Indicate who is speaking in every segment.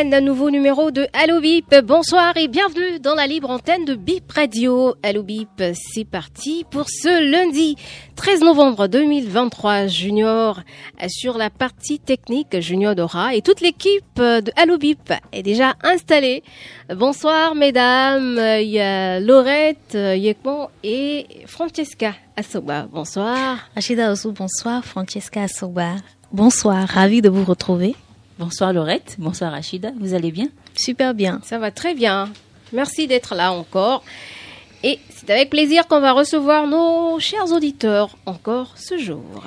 Speaker 1: Nouvelle semaine, un nouveau numéro de Allo Bip. Bonsoir et bienvenue dans la libre antenne de Bip Radio. Allo Bip, c'est parti pour ce lundi 13 novembre 2023. Junior sur la partie technique, Junior Dora et toute l'équipe de Allo Bip est déjà installée. Bonsoir mesdames, il y a Laurette, Yekmon et Francesca Asoba. Bonsoir.
Speaker 2: Rachida Osu, bonsoir. Francesca Asoba. Bonsoir, ravi de vous retrouver.
Speaker 3: Bonsoir Laurette, bonsoir Rachida, vous allez bien?
Speaker 2: Super bien.
Speaker 1: Ça va très bien. Merci d'être là encore. Et c'est avec plaisir qu'on va recevoir nos chers auditeurs encore ce jour.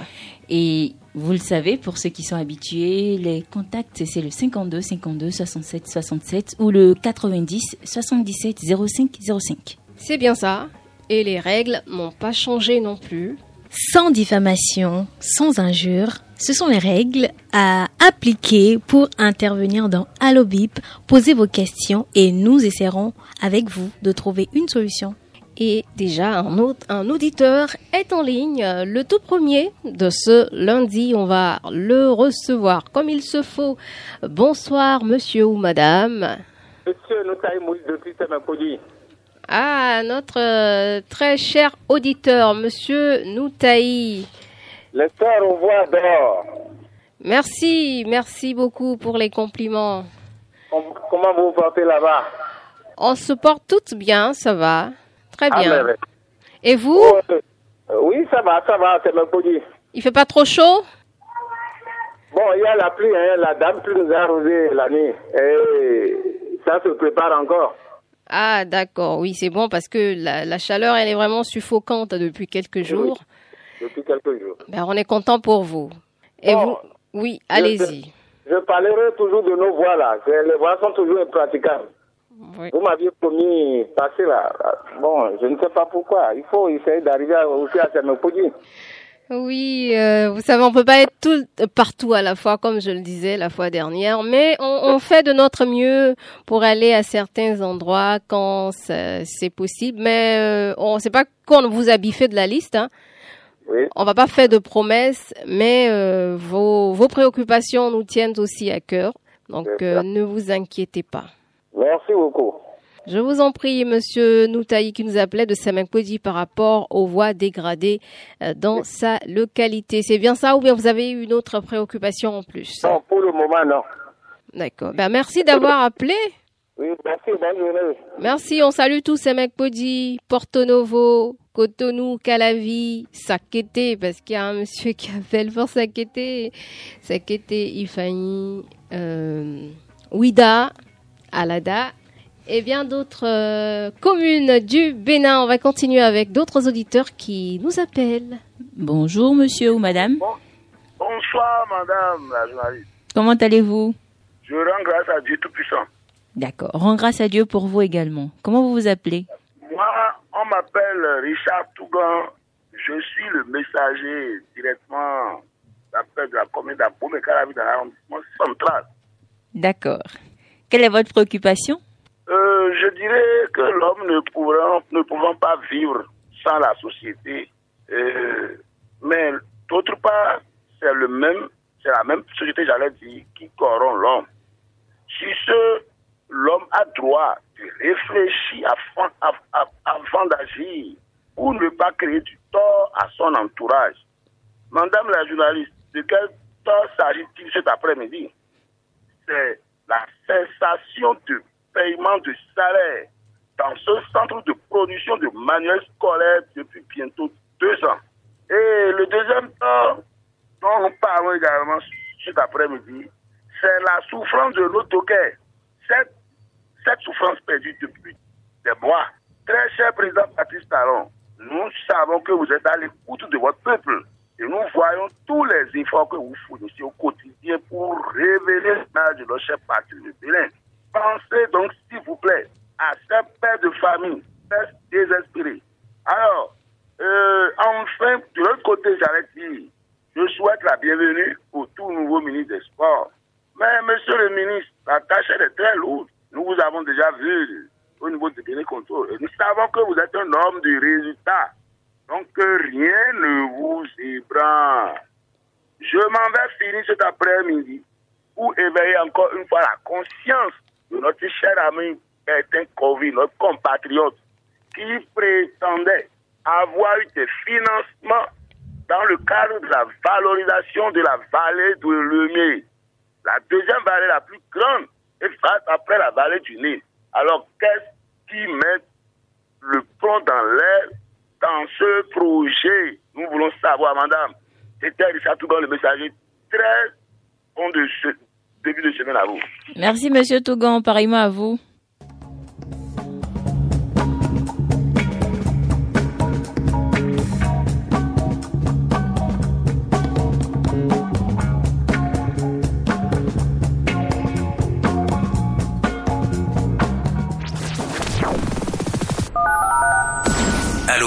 Speaker 3: Et vous le savez, pour ceux qui sont habitués, les contacts, c'est le 52 52 67 67 ou le 90 77 05 05.
Speaker 1: C'est bien ça. Et les règles n'ont pas changé non plus.
Speaker 2: Sans diffamation, sans injure, ce sont les règles à appliquer pour intervenir dans Allo Bip. Posez vos questions et nous essaierons avec vous de trouver une solution.
Speaker 1: Et déjà, un, autre, un auditeur est en ligne. Le tout premier de ce lundi, on va le recevoir comme il se faut. Bonsoir, monsieur ou madame.
Speaker 4: Monsieur Noutaï Moïse depuis Temapodi.
Speaker 1: Ah, notre euh, très cher auditeur, monsieur Noutaï.
Speaker 4: Les sœurs au voit dehors.
Speaker 1: Merci, merci beaucoup pour les compliments.
Speaker 4: Com- Comment vous vous portez là-bas?
Speaker 1: On se porte toutes bien, ça va. Très
Speaker 4: Ah,
Speaker 1: bien. Et vous?
Speaker 4: Oh, euh, Oui, ça va, ça va, c'est Temapodi.
Speaker 1: Il fait pas trop chaud?
Speaker 4: Bon, il y a la pluie, hein, la dame pluie nous a arrosé la nuit. Et ça se prépare encore.
Speaker 1: Ah, d'accord, oui, c'est bon parce que la, la chaleur, elle est vraiment suffocante depuis quelques jours.
Speaker 4: Depuis quelques jours.
Speaker 1: Ben, on est content pour vous. Et
Speaker 4: Bon.
Speaker 1: vous Oui, allez-y.
Speaker 4: Je parlerai toujours de nos voix là. Les voix sont toujours impraticables.
Speaker 1: Oui.
Speaker 4: Vous m'aviez promis passer là. Bon, je ne sais pas pourquoi. Il faut essayer d'arriver aussi à Temapodi.
Speaker 1: Oui, euh, vous savez, on peut pas être tout partout à la fois, comme je le disais la fois dernière, mais on, on fait de notre mieux pour aller à certains endroits quand ça- c'est possible. Mais euh, on sait pas qu'on vous a biffé de la liste. Hein.
Speaker 4: Oui.
Speaker 1: On va pas faire de promesses, mais euh, vos, vos préoccupations nous tiennent aussi à cœur. Donc euh, ne vous inquiétez pas.
Speaker 4: Merci beaucoup.
Speaker 1: Je vous en prie, Monsieur Noutaï, qui nous appelait de Samankodi par rapport aux voies dégradées euh, dans sa localité. C'est bien ça ou bien vous avez une autre préoccupation en plus?
Speaker 4: Non, pour le moment, non.
Speaker 1: D'accord. Ben, merci d'avoir appelé.
Speaker 4: Oui, merci, bonne journée.
Speaker 1: Merci, on salue tous Samankodi, Porto Novo, Cotonou, Calavi, Sakete, parce qu'il y a un monsieur qui appelle pour Sakete, Sakete, Ifani, euh, Ouida, Alada, et bien d'autres euh, communes du Bénin. On va continuer avec d'autres auditeurs qui nous appellent.
Speaker 3: Bonjour monsieur ou madame,
Speaker 5: Bonsoir, madame la journaliste.
Speaker 3: comment allez-vous?
Speaker 5: Je rends grâce à Dieu Tout-Puissant.
Speaker 3: D'accord, rends grâce à Dieu pour vous également. Comment vous vous appelez
Speaker 5: Moi, on m'appelle Richard Tougan. Je suis le messager directement d'après de la commune d'Abomey-Calavi dans l'arrondissement central.
Speaker 3: D'accord. Quelle est votre préoccupation
Speaker 5: Euh, je dirais que l'homme ne pourra, ne pouvant pas vivre sans la société. Euh, mais d'autre part, c'est le même, c'est la même société, j'allais dire, qui corrompt l'homme. Si ce, l'homme a droit de réfléchir avant, d'agir pour ne pas créer du tort à son entourage. Madame la journaliste, de quel tort s'agit-il cet après-midi? C'est la cessation de paiement de salaire dans ce centre de production de manuels scolaires depuis bientôt deux ans. Et le deuxième temps dont nous parlons également cet après-midi, c'est la souffrance de l'autoquet. Cette, cette souffrance perdue depuis des mois. Très cher président Patrice Talon, nous savons que vous êtes à l'écoute de votre peuple. Et nous voyons tous les efforts que vous fournissez au quotidien pour révéler l'image de notre chef parti de Bénin. Pensez donc, s'il vous plaît, à ces pères de famille, pères désespérés. Alors, euh, enfin, de l'autre côté, j'allais dire, je souhaite la bienvenue au tout nouveau ministre des Sports. Mais, monsieur le ministre, la tâche est très lourde. Nous vous avons déjà vu au niveau de Bénin Contrôle. Nous savons que vous êtes un homme du résultat. Donc, rien ne vous ébranle. Je m'en vais finir cet après-midi pour éveiller encore une fois la conscience de notre cher ami Bertin Covid, notre compatriote, qui prétendait avoir eu des financements dans le cadre de la valorisation de la vallée de Lemay, la deuxième vallée la plus grande, après la vallée du Nil. Alors, qu'est-ce qui met le plomb dans l'air dans ce projet? Nous voulons savoir, madame. C'était Richard Tougon, le messager. Très bon de ce début de semaine à vous.
Speaker 3: Merci, monsieur Tougon. Pareillement à vous.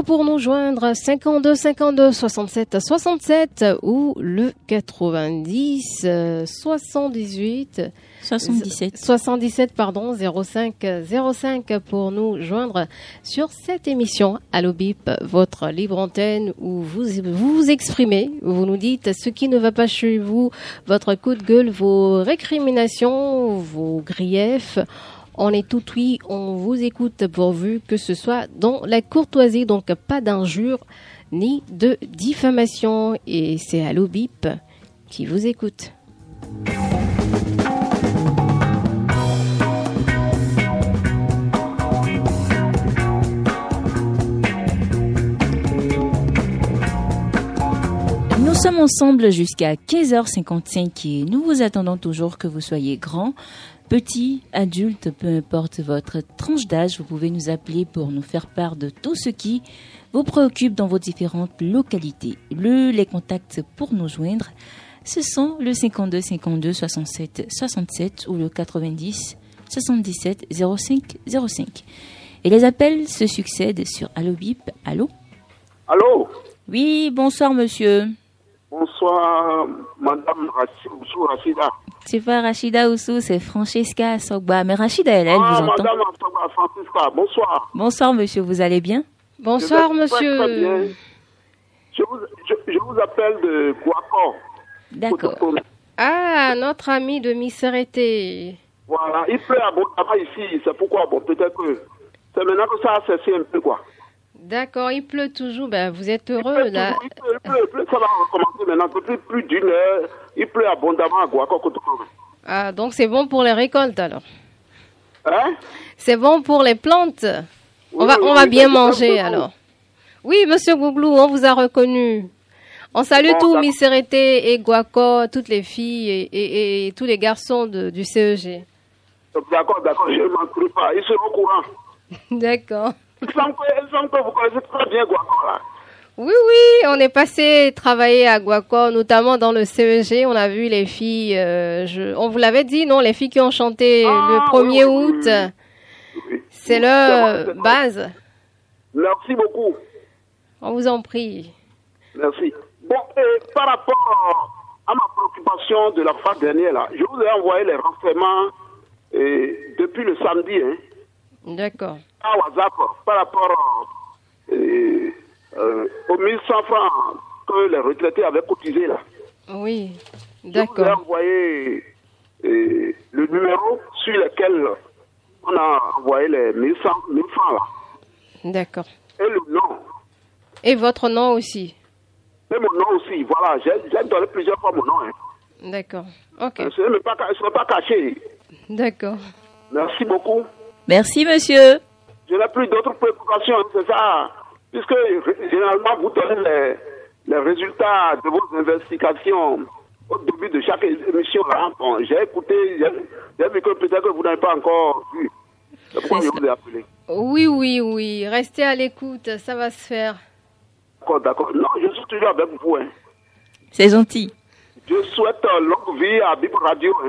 Speaker 1: Pour nous joindre 52 52 67 67 ou le 90 euh, 78
Speaker 3: 77.
Speaker 1: 77 pardon 05 05 pour nous joindre sur cette émission Allo Bip, votre libre antenne où vous, vous exprimez, vous nous dites ce qui ne va pas chez vous, votre coup de gueule, vos récriminations, vos griefs. On est tout oui, on vous écoute pourvu que ce soit dans la courtoisie, donc pas d'injures ni de diffamation. Et c'est Allo Bip qui vous écoute.
Speaker 3: Nous sommes ensemble jusqu'à 15h55 et nous vous attendons toujours que vous soyez grand, petit, adulte, peu importe votre tranche d'âge. Vous pouvez nous appeler pour nous faire part de tout ce qui vous préoccupe dans vos différentes localités. Le, les contacts pour nous joindre, ce sont le 52 52 67 67 ou le 90 77 05 05. Et les appels se succèdent sur Allo Bip. Allô
Speaker 6: Allô
Speaker 3: Oui, bonsoir monsieur.
Speaker 6: Bonsoir, Madame Oussou Rachida.
Speaker 3: C'est pas Rachida Oussou, c'est Francesca Sogba. Mais Rachida, elle, elle
Speaker 6: ah,
Speaker 3: vous entend.
Speaker 6: Madame Sogba Francisca, bonsoir.
Speaker 3: Bonsoir monsieur, vous allez bien?
Speaker 1: Bonsoir
Speaker 6: Je vais très,
Speaker 1: monsieur.
Speaker 6: très bien. Je vous, je, je vous appelle de Guaco.
Speaker 3: D'accord.
Speaker 1: Ah, notre ami de Misserete.
Speaker 6: Voilà, il pleut abondamment ici, c'est pourquoi, bon, peut-être que c'est maintenant que ça a cessé un peu, quoi.
Speaker 1: D'accord, il pleut toujours. Ben, vous êtes
Speaker 6: Il
Speaker 1: heureux
Speaker 6: pleut,
Speaker 1: là.
Speaker 6: toujours, il pleut, il pleut, il pleut, ça va recommencer maintenant, depuis plus d'une heure, il pleut abondamment à Guaco. Cotonou.
Speaker 1: Ah, donc c'est bon pour les récoltes alors.
Speaker 6: Hein?
Speaker 1: C'est bon pour les plantes. On va,
Speaker 6: oui,
Speaker 1: on va
Speaker 6: oui,
Speaker 1: bien manger alors. Oui, monsieur Gouglou, on vous a reconnu. On salue
Speaker 6: Bon, d'accord.
Speaker 1: Misserete et Guaco, toutes les filles et, et- et tous les garçons de- du CEG.
Speaker 6: D'accord, d'accord, je ne manquerai pas, ils seront au courant.
Speaker 1: D'accord.
Speaker 6: Vous connaissez très bien Guaco, là.
Speaker 1: Oui, oui, on est passé travailler à Guaco, notamment dans le CEG. On a vu les filles, euh, je- on vous l'avait dit, non, les filles qui ont chanté
Speaker 6: Ah,
Speaker 1: le 1er
Speaker 6: oui, oui,
Speaker 1: août.
Speaker 6: oui, Oui.
Speaker 1: C'est leur base.
Speaker 6: Merci beaucoup.
Speaker 1: On vous en prie.
Speaker 6: Merci. Bon, et par rapport à ma préoccupation de la fois dernière, là, je vous ai envoyé les renseignements depuis le samedi, hein,
Speaker 1: D'accord.
Speaker 6: À WhatsApp, par rapport euh, euh, aux 1100 francs que les retraités avaient cotisés, là.
Speaker 1: Oui.
Speaker 6: Je vous ai
Speaker 1: D'accord.
Speaker 6: envoyé euh, le numéro sur lequel envoyer les 1100 1000 francs là.
Speaker 1: D'accord.
Speaker 6: Et le nom.
Speaker 1: Et votre nom aussi
Speaker 6: Et mon nom aussi, voilà. J'ai donné plusieurs fois mon nom. Hein.
Speaker 1: D'accord. Ok.
Speaker 6: Ce n'est pas, ca- ce n'est pas caché.
Speaker 1: D'accord.
Speaker 6: Merci beaucoup.
Speaker 3: Merci, monsieur.
Speaker 6: Je n'ai plus d'autres préoccupations, c'est ça. Puisque généralement, vous donnez les, les résultats de vos investigations au début de chaque émission. Bon, j'ai écouté, j'ai vu que peut-être que vous n'avez pas encore vu. C'est pourquoi je vous ai appelé.
Speaker 1: Oui, oui, oui. Restez à l'écoute, ça va se faire.
Speaker 6: D'accord, d'accord. Non, je suis toujours avec vous. Hein.
Speaker 3: C'est gentil.
Speaker 6: Je souhaite longue vie à Bip Radio. hein.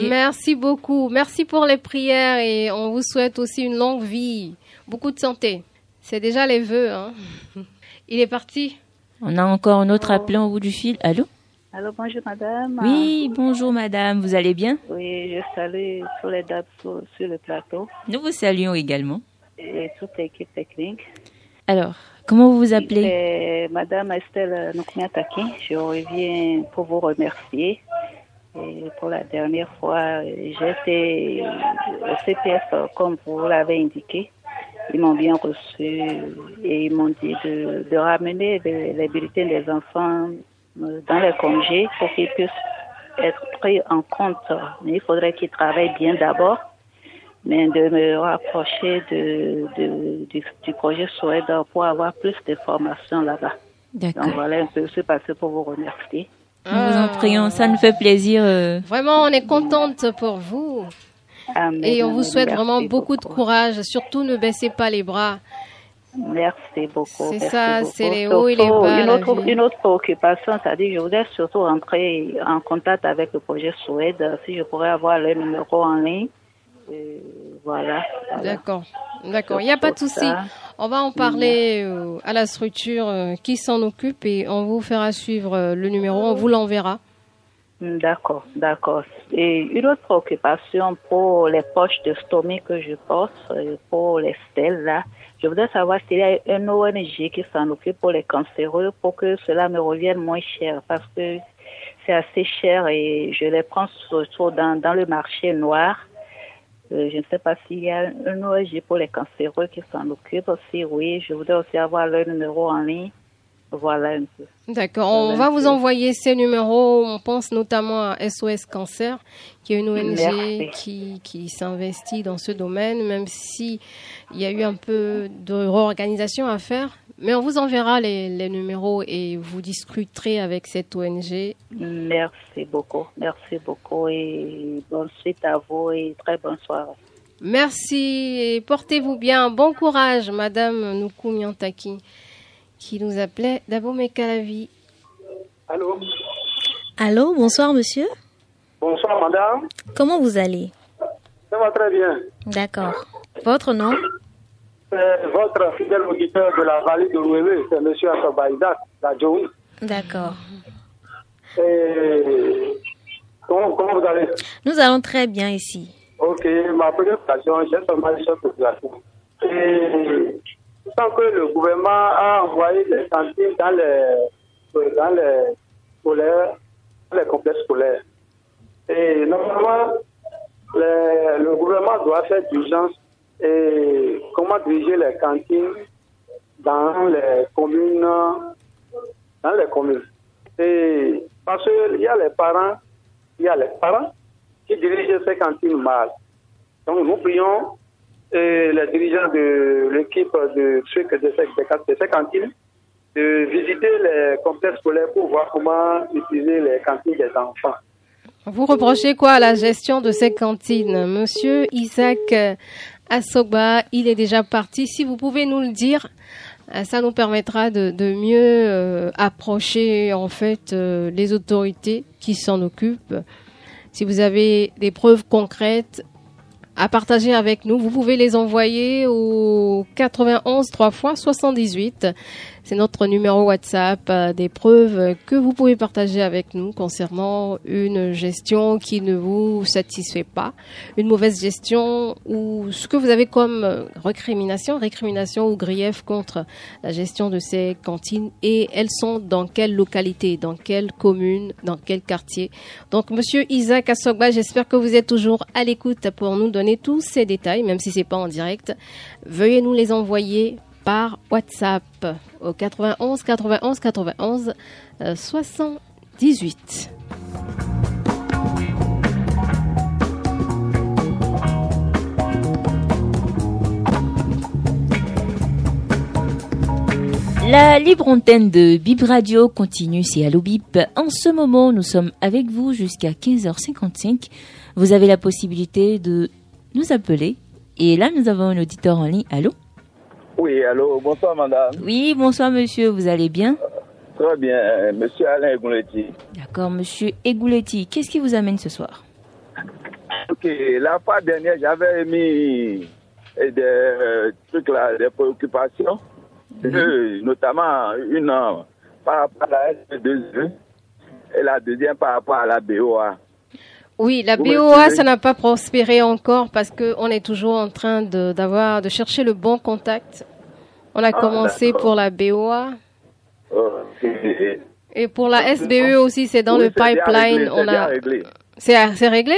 Speaker 1: Merci beaucoup. Merci pour les prières et on vous souhaite aussi une longue vie. Beaucoup de santé. C'est déjà les vœux. Hein. Il est parti.
Speaker 3: On a encore un autre appelant au bout du fil. Allô?
Speaker 7: Allô, bonjour madame.
Speaker 3: Oui, bonjour madame, vous allez bien?
Speaker 7: Oui, je salue tous les dames sur, sur le plateau
Speaker 3: Nous vous saluons également.
Speaker 7: et toute l'équipe technique.
Speaker 3: Alors, comment vous vous appelez?
Speaker 7: Et madame Estelle Nukmiataki, je reviens pour vous remercier. Et pour la dernière fois, j'étais au CPF comme vous l'avez indiqué. Ils m'ont bien reçu et ils m'ont dit de, de ramener les, les bulletins des enfants euh, dans les congés pour qu'ils puissent être pris en compte. Mais il faudrait qu'ils travaillent bien d'abord, mais de me rapprocher de, de- du, du projet Suède pour avoir plus d'informations là-bas. Donc voilà un peu ce passé pour vous remercier.
Speaker 3: Nous vous en prions, ça nous fait plaisir. euh,
Speaker 1: Vraiment, on est contente pour vous.
Speaker 7: Amen.
Speaker 1: Et on vous souhaite
Speaker 7: Merci
Speaker 1: vraiment beaucoup de courage. Surtout, ne baissez pas les bras.
Speaker 7: Merci beaucoup.
Speaker 1: C'est ça, c'est les hauts et les bas,
Speaker 7: autre, une autre préoccupation, c'est-à-dire je voudrais surtout rentrer en contact avec le projet Suède, si je pourrais avoir le numéro en ligne. Voilà. voilà.
Speaker 1: D'accord. D'accord. Il n'y a pas de souci. On va en parler euh, à la structure euh, qui s'en occupe et on vous fera suivre euh, le numéro. On vous l'enverra.
Speaker 7: D'accord, d'accord. Et une autre préoccupation pour les poches de stomie que je porte, pour les stèles là, je voudrais savoir s'il y a un ONG qui s'en occupe pour les cancéreux pour que cela me revienne moins cher parce que c'est assez cher et je les prends surtout dans, dans le marché noir. Euh, je ne sais pas s'il y a un ONG pour les cancéreux qui s'en occupe. Si oui, je voudrais aussi avoir leur numéro en ligne. Voilà un peu.
Speaker 1: D'accord. On va vous envoyer ces numéros. On pense notamment à SOS Cancer, qui est une ONG
Speaker 7: Merci.
Speaker 1: qui, qui s'investit dans ce domaine, même si il y a eu un peu de réorganisation à faire. Mais on vous enverra les, les numéros et vous discuterez avec cette ONG.
Speaker 7: Merci beaucoup. Merci beaucoup et bonne suite à vous et très bonne soirée.
Speaker 1: Merci et portez-vous bien. Bon courage, Madame Nuku Miantaki, qui nous appelait Dabomé Kalavi.
Speaker 4: Allô
Speaker 2: Allô, bonsoir monsieur.
Speaker 4: Bonsoir madame.
Speaker 2: Comment vous allez?
Speaker 4: Ça va très bien.
Speaker 2: D'accord. Votre nom?
Speaker 4: C'est votre fidèle auditeur de la vallée de Rouélé, c'est M. Assabaïda, la.
Speaker 2: D'accord.
Speaker 4: Et comment, comment vous allez?
Speaker 2: Nous allons très bien ici.
Speaker 4: Ok, ma première question, j'ai seulement une population. Et tant que le gouvernement a envoyé des cantines dans les, dans les scolaires, dans les complexes scolaires, et normalement, le, gouvernement doit faire d'urgence et comment diriger les cantines dans les communes, dans les communes. Et parce qu'il y a les parents, il y a les parents qui dirigent ces cantines mal. Donc nous prions euh, les dirigeants de l'équipe de ceux que de cantines de visiter les complexes scolaires pour voir comment utiliser les cantines des enfants.
Speaker 1: Vous reprochez quoi à la gestion de ces cantines? Monsieur Isaac Assoba, il est déjà parti. Si vous pouvez nous le dire, ça nous permettra de, de mieux euh, approcher en fait euh, les autorités qui s'en occupent. Si vous avez des preuves concrètes à partager avec nous, vous pouvez les envoyer au 91 3 fois 78. C'est notre numéro WhatsApp, euh, des preuves que vous pouvez partager avec nous concernant une gestion qui ne vous satisfait pas, une mauvaise gestion ou ce que vous avez comme récrimination, récrimination ou grief contre la gestion de ces cantines et elles sont dans quelle localité, dans quelle commune, dans quel quartier. Donc, monsieur Isaac Assogba, j'espère que vous êtes toujours à l'écoute pour nous donner tous ces détails, même si c'est pas en direct, veuillez nous les envoyer par WhatsApp au 91 91 91 78.
Speaker 3: La libre antenne de Bip Radio continue, c'est Allo Bip. En ce moment, nous sommes avec vous jusqu'à 15h55. Vous avez la possibilité de nous appeler. Et là, nous avons un auditeur en ligne. Allô
Speaker 8: Oui, allô, bonsoir madame.
Speaker 3: Oui, bonsoir monsieur, vous allez bien?
Speaker 8: Très bien, monsieur Alain Egouletti.
Speaker 3: D'accord, monsieur Egouletti, qu'est-ce qui vous amène ce soir?
Speaker 8: Ok, la fois dernière, j'avais mis des euh, trucs là, des préoccupations, euh, notamment une euh, par rapport à la S2E et la deuxième par rapport à la BOA.
Speaker 1: Oui, la BOA, ça n'a pas prospéré encore parce qu'on est toujours en train de, d'avoir, de chercher le bon contact. On a
Speaker 8: Ah,
Speaker 1: commencé
Speaker 8: d'accord.
Speaker 1: pour la BOA.
Speaker 8: Ok.
Speaker 1: Et pour la SBE aussi, c'est dans
Speaker 8: Oui,
Speaker 1: le
Speaker 8: c'est
Speaker 1: pipeline.
Speaker 8: réglé,
Speaker 1: on
Speaker 8: c'est
Speaker 1: a,
Speaker 8: réglé.
Speaker 1: c'est, c'est réglé?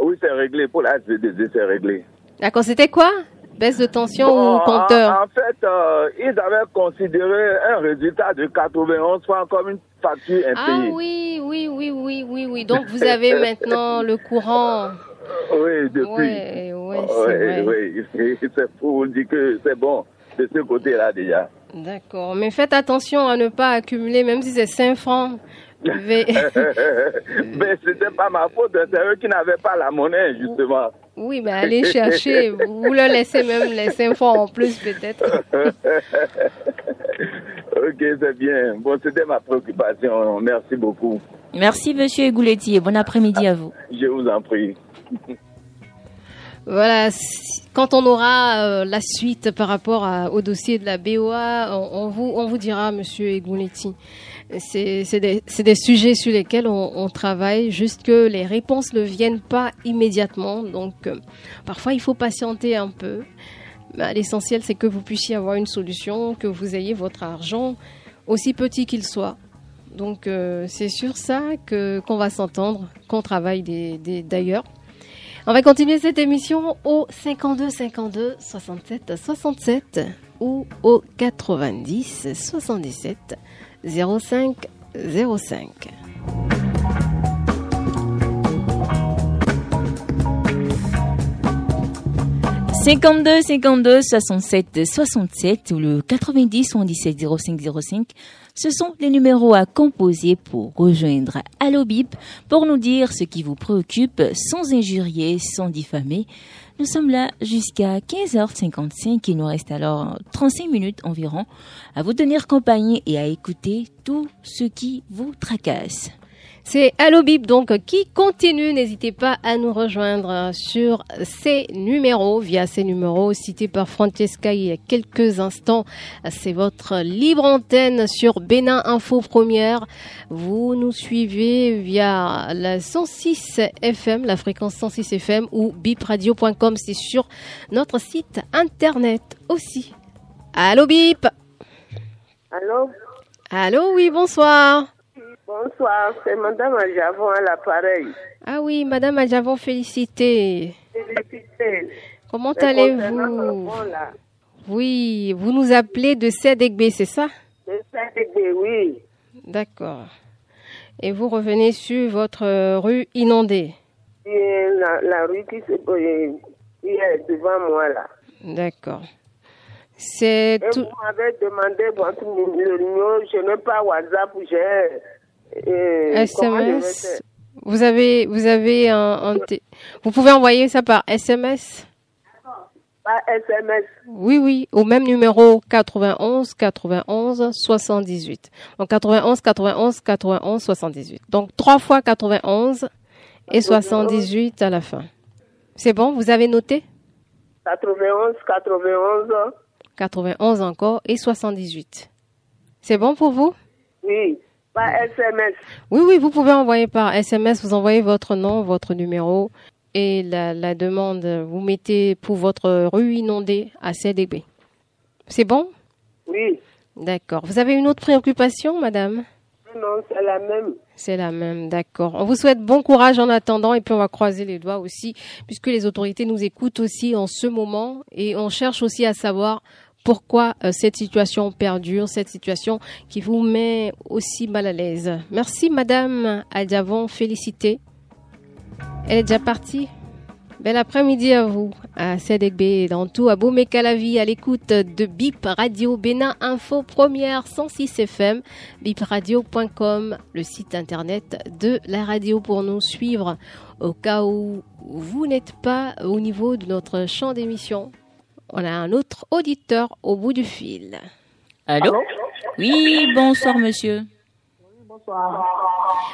Speaker 8: Oui, c'est réglé. Pour la S2E, c'est réglé.
Speaker 1: D'accord, c'était quoi? Baisse de tension
Speaker 8: Bon,
Speaker 1: ou compteur
Speaker 8: en, en fait, euh, ils avaient considéré un résultat de 91 francs comme une facture
Speaker 1: Ah
Speaker 8: impayée.
Speaker 1: oui, oui, oui, oui, oui, oui. Donc vous avez maintenant le courant.
Speaker 8: Oui, depuis.
Speaker 1: Ouais,
Speaker 8: Oui,
Speaker 1: c'est vrai.
Speaker 8: oui. C'est pour dire que c'est bon de ce côté-là déjà.
Speaker 1: D'accord, mais faites attention à ne pas accumuler, même si c'est 5 francs.
Speaker 8: Mais c'était pas ma faute, c'est eux qui n'avaient pas la monnaie, justement.
Speaker 1: Oui, mais allez chercher. Vous leur laissez même les 5 francs en plus, peut-être.
Speaker 8: ok, c'est bien. Bon, c'était ma préoccupation. Merci beaucoup.
Speaker 3: Merci monsieur Egouletti et bon après-midi à vous.
Speaker 8: Je vous en prie.
Speaker 1: Voilà, quand on aura euh, la suite par rapport à- au dossier de la BOA, on, on vous, on vous dira, Monsieur Egouletti. C'est des, sujets sur lesquels on, travaille, juste que les réponses ne viennent pas immédiatement. Donc, euh, parfois, il faut patienter un peu. Mais L'essentiel, c'est que vous puissiez avoir une solution, que vous ayez votre argent, aussi petit qu'il soit. Donc, euh, c'est sur ça qu'on va s'entendre, qu'on travaille d'ailleurs. On va continuer cette émission au 52 52 67 67 ou au 90 77 05 05.
Speaker 3: 52 52 67 67 ou le 90 77 05 05. Ce sont les numéros à composer pour rejoindre Allo Bip pour nous dire ce qui vous préoccupe sans injurier, sans diffamer. Nous sommes là jusqu'à 15h55. Il nous reste alors 35 minutes environ à vous tenir compagnie et à écouter tout ce qui vous tracasse.
Speaker 1: C'est Allo Bip donc qui continue. N'hésitez pas à nous rejoindre sur ces numéros, via ces numéros cités par Francesca il y a quelques instants. C'est votre libre antenne sur Bénin Info Première. Vous nous suivez via la 106 FM, la fréquence 106 FM ou bipradio.com. C'est sur notre site internet aussi. Allo Bip
Speaker 9: Allô
Speaker 1: Allô, oui, bonsoir.
Speaker 9: Bonsoir, c'est Madame Ajavon à l'appareil.
Speaker 1: Ah oui, Madame Adjavon, félicité.
Speaker 9: Félicité.
Speaker 1: Comment allez-vous. Oui, vous nous appelez de Sédegbe, c'est ça?
Speaker 9: Ça, bébé, oui.
Speaker 1: D'accord. Et vous revenez sur votre euh, rue inondée?
Speaker 9: Et la, la rue qui se euh, qui est devant moi là.
Speaker 1: D'accord. C'est tout.
Speaker 9: vous m'avez demandé votre numéro, je n'ai pas WhatsApp, j'ai
Speaker 1: SMS. Vous avez, vous avez un, un Vous pouvez envoyer ça par SMS
Speaker 9: Pas SMS.
Speaker 1: Oui, oui, au même numéro 91 91 78. Donc 91 91 91 78. Donc trois fois 91 et 78 à la fin. C'est bon, vous avez noté?
Speaker 9: 91, 91,
Speaker 1: 91 encore et 78. C'est bon pour vous?
Speaker 9: Oui. SMS.
Speaker 1: Oui, oui, vous pouvez envoyer par SMS, vous envoyez votre nom, votre numéro et la, la demande. Vous mettez pour votre rue inondée à CDB. C'est bon?
Speaker 9: Oui.
Speaker 1: D'accord. Vous avez une autre préoccupation, madame?
Speaker 9: Non, c'est la même.
Speaker 1: C'est la même, d'accord. On vous souhaite bon courage en attendant et puis on va croiser les doigts aussi, puisque les autorités nous écoutent aussi en ce moment et on cherche aussi à savoir pourquoi euh, cette situation perdure, cette situation qui vous met aussi mal à l'aise? Merci Madame Adiavon, félicité. Elle est déjà partie Bel après-midi à vous, à CDB, dans tout, à Beaumé-Calavi, à l'écoute de BIP Radio Bénin Info Première 106 FM, bipradio.com, le site internet de la radio pour nous suivre au cas où vous n'êtes pas au niveau de notre champ d'émission. On a un autre auditeur au bout du fil.
Speaker 3: Allô Oui, bonsoir monsieur.
Speaker 10: Bonsoir.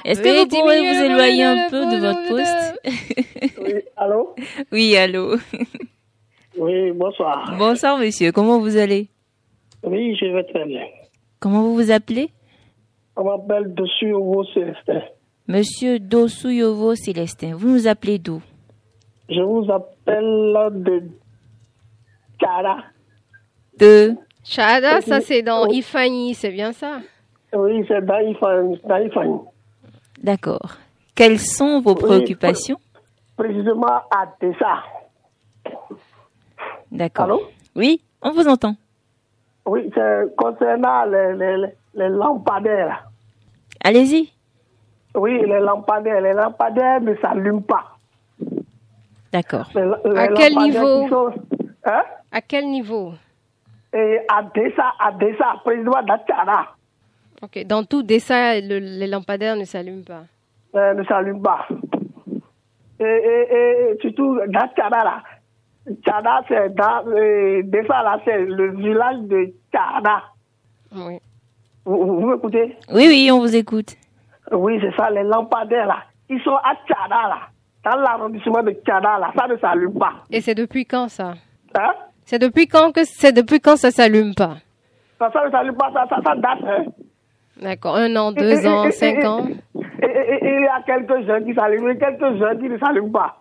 Speaker 3: Est-ce que vous pourrez vous éloigner un peu de votre poste
Speaker 10: Oui, allô
Speaker 3: Oui, allô.
Speaker 10: Oui, bonsoir.
Speaker 3: Bonsoir monsieur, comment vous allez?
Speaker 10: Oui, je vais très bien.
Speaker 3: Comment vous vous appelez?
Speaker 10: On m'appelle Célestin.
Speaker 3: Monsieur Dosuyovo Célestin, vous nous appelez d'où?
Speaker 10: Je vous appelle de Cara.
Speaker 3: De
Speaker 1: Chada, ça c'est dans Ifani, c'est bien ça?
Speaker 10: Oui, c'est dans Ifan- dans Ifan.
Speaker 3: D'accord. Quelles sont vos préoccupations?
Speaker 10: Précisément à Tessa.
Speaker 3: D'accord.
Speaker 10: Allô?
Speaker 3: Oui, on vous entend.
Speaker 10: Oui, c'est concernant les, les, les- lampadaires.
Speaker 3: Allez-y.
Speaker 10: Oui, les lampadaires. Les lampadaires ne s'allument pas.
Speaker 3: D'accord.
Speaker 1: À quel niveau?
Speaker 10: sont- Hein?
Speaker 1: À quel niveau?
Speaker 10: Et à Dessa, à Dessa, précisément dans Tchara,
Speaker 1: Ok, dans tout dessin, le- les lampadaires ne s'allument pas.
Speaker 10: euh, ne s'allume pas. Et, et, et surtout dans Tchara, là. Tchara, c'est dans. Euh, Dessa, là, c'est le village de Tchara.
Speaker 1: Oui.
Speaker 10: Vous, vous, vous m'écoutez?
Speaker 3: Oui, oui, on vous écoute.
Speaker 10: Oui, c'est ça, les lampadaires, là. Ils sont à Tchara, là. Dans l'arrondissement de Tchara, là. Ça ne s'allume pas.
Speaker 1: Et c'est depuis quand ça?
Speaker 10: Hein
Speaker 1: C'est depuis quand que c'est depuis quand ça s'allume pas?
Speaker 10: Ça, ça ne s'allume pas, ça, ça, ça date, hein.
Speaker 1: D'accord, un an, deux ans, cinq ans?
Speaker 10: Et, et- et- et il y a quelques jeunes qui s'allument et quelques jeunes qui ne s'allument pas.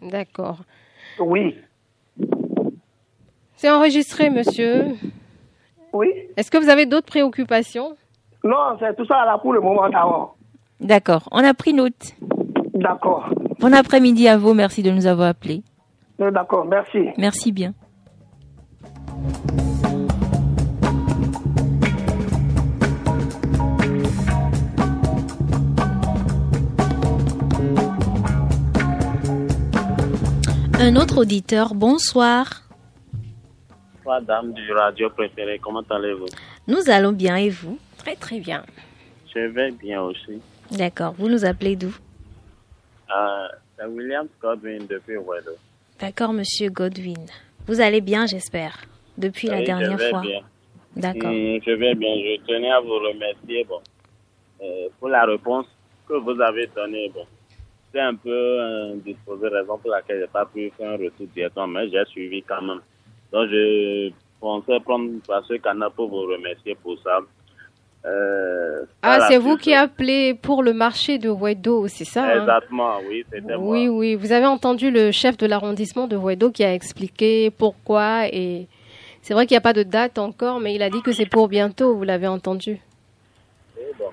Speaker 1: D'accord.
Speaker 10: Oui.
Speaker 1: C'est enregistré, monsieur.
Speaker 10: Oui.
Speaker 1: Est-ce que vous avez d'autres préoccupations?
Speaker 10: Non, c'est tout ça là pour le moment d'abord.
Speaker 3: D'accord. On a pris note.
Speaker 10: D'accord.
Speaker 3: Bon après-midi à vous. Merci de nous avoir appelés.
Speaker 10: Euh, D'accord, merci.
Speaker 3: Merci bien.
Speaker 2: Un autre auditeur, bonsoir.
Speaker 11: Bonsoir, dame du radio préféré, comment allez-vous?
Speaker 2: Nous allons bien et vous?
Speaker 1: Très très bien.
Speaker 11: Je vais bien aussi.
Speaker 2: D'accord, vous nous appelez d'où?
Speaker 11: Euh, c'est William Godwin depuis Wedo.
Speaker 2: D'accord, monsieur Godwin. Vous allez bien, j'espère, depuis la dernière
Speaker 11: je vais
Speaker 2: fois. D'accord.
Speaker 11: Mm, je vais bien. Je tenais à vous remercier bon, euh, pour la réponse que vous avez donnée. Bon, c'est un peu euh, disposé, raison pour laquelle je n'ai pas pu faire un retour directement, mais j'ai suivi quand même. Donc, je pensais prendre par ce canal pour vous remercier pour ça. Euh,
Speaker 1: Ah, c'est vous qui appelez pour le marché de Wedo, c'est ça hein
Speaker 11: Exactement, oui, c'était moi.
Speaker 1: Oui, oui. Vous avez entendu le chef de l'arrondissement de Wedo qui a expliqué pourquoi et c'est vrai qu'il n'y a pas de date encore, mais il a dit que c'est pour bientôt. Vous l'avez entendu.
Speaker 11: Et bon.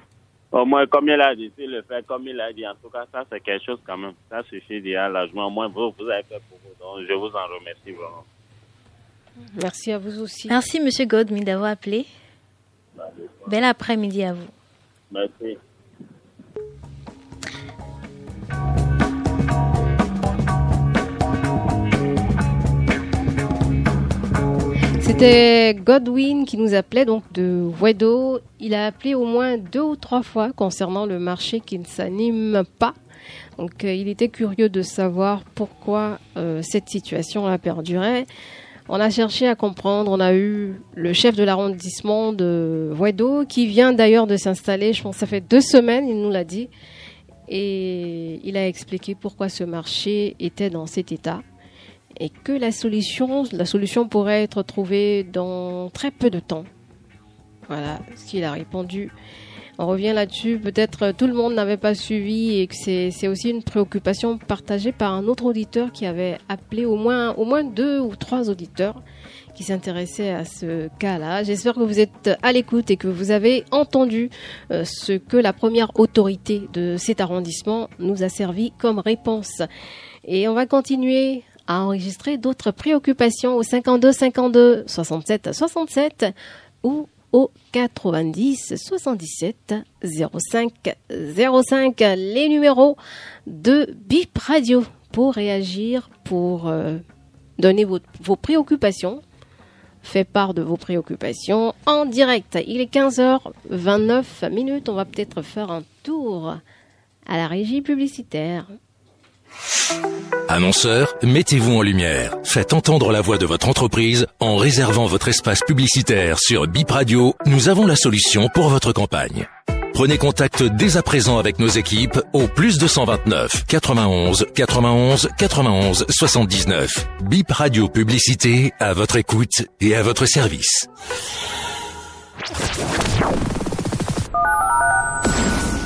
Speaker 11: Au moins, comme il a dit, s'il le fait comme il a dit, en tout cas, ça, c'est quelque chose quand même. Ça suffit déjà largement. Au moins, vous, vous avez fait pour vous. Donc, je vous en remercie vraiment.
Speaker 1: Merci à vous aussi.
Speaker 2: Merci, monsieur Godwin, d'avoir appelé. Bel après-midi à vous.
Speaker 11: Merci.
Speaker 1: C'était Godwin qui nous appelait donc de Wedo. Il a appelé au moins deux ou trois fois concernant le marché qui ne s'anime pas. Donc euh, il était curieux de savoir pourquoi euh, cette situation a perduré. On a cherché à comprendre. On a eu le chef de l'arrondissement de Wedo qui vient d'ailleurs de s'installer. Je pense que ça fait deux semaines, il nous l'a dit. Et il a expliqué pourquoi ce marché était dans cet état et que la solution, la solution pourrait être trouvée dans très peu de temps. Voilà ce qu'il a répondu On revient là-dessus. Peut-être tout le monde n'avait pas suivi et que c'est aussi une préoccupation partagée par un autre auditeur qui avait appelé au moins, au moins deux ou trois auditeurs qui s'intéressaient à ce cas-là. J'espère que vous êtes à l'écoute et que vous avez entendu euh, ce que la première autorité de cet arrondissement nous a servi comme réponse. Et on va continuer à enregistrer d'autres préoccupations au 52 52 67 67 ou au 90 77 05 05 les numéros de BIP Radio pour réagir, pour euh, donner vos, vos préoccupations, fait part de vos préoccupations en direct. Il est 15h29 minutes. On va peut-être faire un tour à la régie publicitaire.
Speaker 12: Annonceur, mettez-vous en lumière. Faites entendre la voix de votre entreprise en réservant votre espace publicitaire sur Bip Radio. Nous avons la solution pour votre campagne. Prenez contact dès à présent avec nos équipes au plus 229 91 91 91 79. Bip Radio Publicité à votre écoute et à votre service.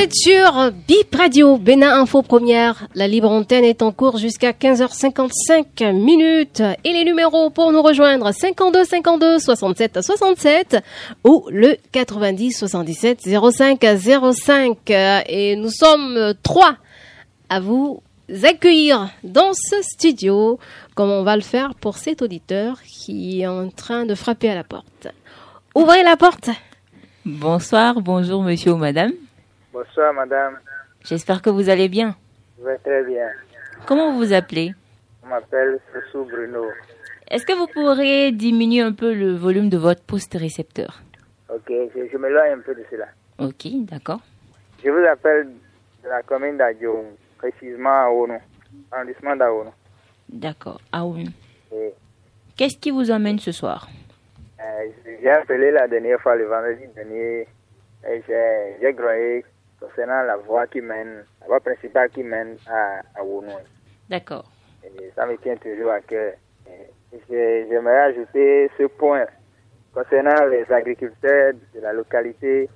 Speaker 1: Êtes sur BIP Radio, Bénin Info Première. La libre antenne est en cours jusqu'à 15h55 minutes. Et les numéros pour nous rejoindre 52 52 67 67 ou le 90 77 05 05. Et nous sommes trois à vous accueillir dans ce studio, comme on va le faire pour cet auditeur qui est en train de frapper à la porte? Ouvrez la porte.
Speaker 3: Bonsoir, bonjour monsieur ou madame.
Speaker 13: Bonsoir, madame.
Speaker 3: J'espère que vous allez bien.
Speaker 13: Je vais très bien.
Speaker 3: Comment vous vous appelez?
Speaker 13: Je m'appelle Sossou Bruno.
Speaker 3: Est-ce que vous pourrez diminuer un peu le volume de votre poste récepteur?
Speaker 13: Ok, je, je m'éloigne un peu de cela.
Speaker 3: Ok, d'accord.
Speaker 13: Je vous appelle de la commune d'Adjoum, précisément à Ono, arrondissement d'Aono.
Speaker 3: D'accord. Oui.
Speaker 13: Et,
Speaker 3: Qu'est-ce qui vous emmène ce soir?
Speaker 13: Euh, j'ai appelé la dernière fois, le vendredi dernier, et j'ai grogné concernant la voie qui mène, la voie principale qui mène à, à.
Speaker 3: D'accord.
Speaker 13: Et ça me tient toujours à cœur. J'aimerais ajouter ce point concernant les agriculteurs de la localité